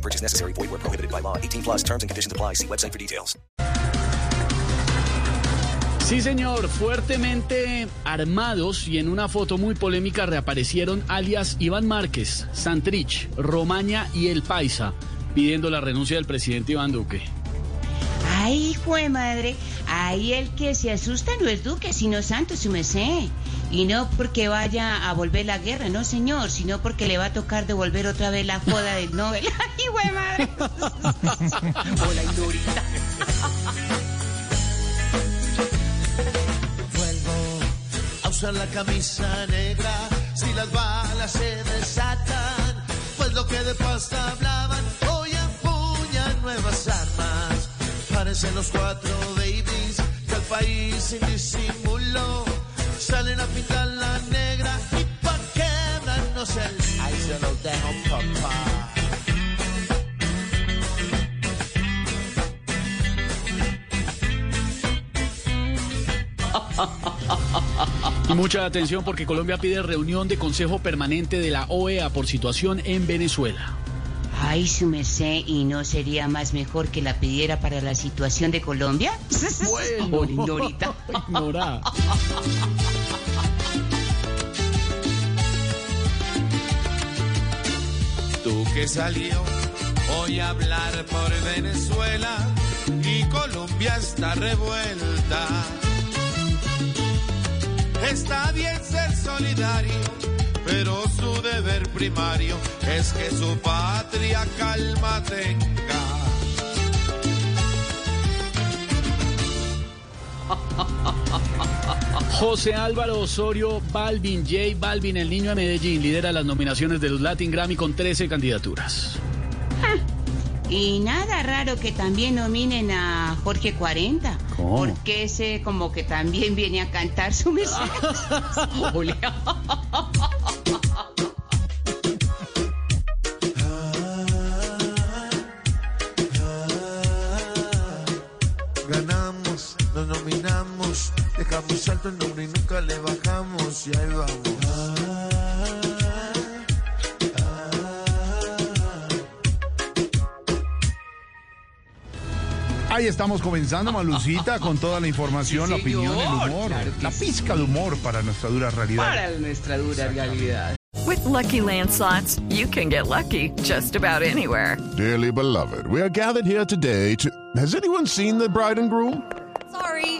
No purchase necessary. Void where prohibited by law. 18 plus terms and conditions apply. See website for details. Sí, señor, fuertemente armados y en una foto muy polémica reaparecieron alias Iván Márquez, Santrich, Romaña y El Paisa, pidiendo la renuncia del presidente Iván Duque. Ay, hijo de madre, ahí el que se asusta no es Duque, sino Santos, su mesé. Y no porque vaya a volver la guerra, no señor, sino porque le va a tocar devolver otra vez la joda del Nobel. Ay, hijo de madre. Hola, Ignorita. Vuelvo a usar la camisa negra si las balas se desatan. Pues lo que de pasta hablaban, Parecen los cuatro babies del país sin disimulo. Salen a pintar la negra y pa' quebrarnos el. Ahí se los dejo, papá. Y mucha atención porque Colombia pide reunión de Consejo Permanente de la OEA por situación en Venezuela. Ay, su mesé, ¿y no sería más mejor que la pidiera para la situación de Colombia? Hola, Ignorita. Ignorada. Tú que salió hoy a hablar por Venezuela y Colombia está revuelta. Está bien ser solidario, pero su deber primario es que su patria calma tenga. José Álvaro Osorio Balvin, J Balvin, el niño de Medellín, lidera las nominaciones de los Latin Grammy con 13 candidaturas. Y nada raro que también nominen a Jorge 40. ¿Cómo? Porque ese como que también viene a cantar su mesé. Nombre y nunca le bajamos y ahí vamos. Ahí estamos comenzando, Malucita, con toda la información, la opinión, el humor, la pizca de humor para nuestra dura realidad. Para nuestra dura realidad. With Lucky Land slots, you can get lucky just about anywhere. Dearly beloved, we are gathered here today to. Has anyone seen the bride and groom? Sorry,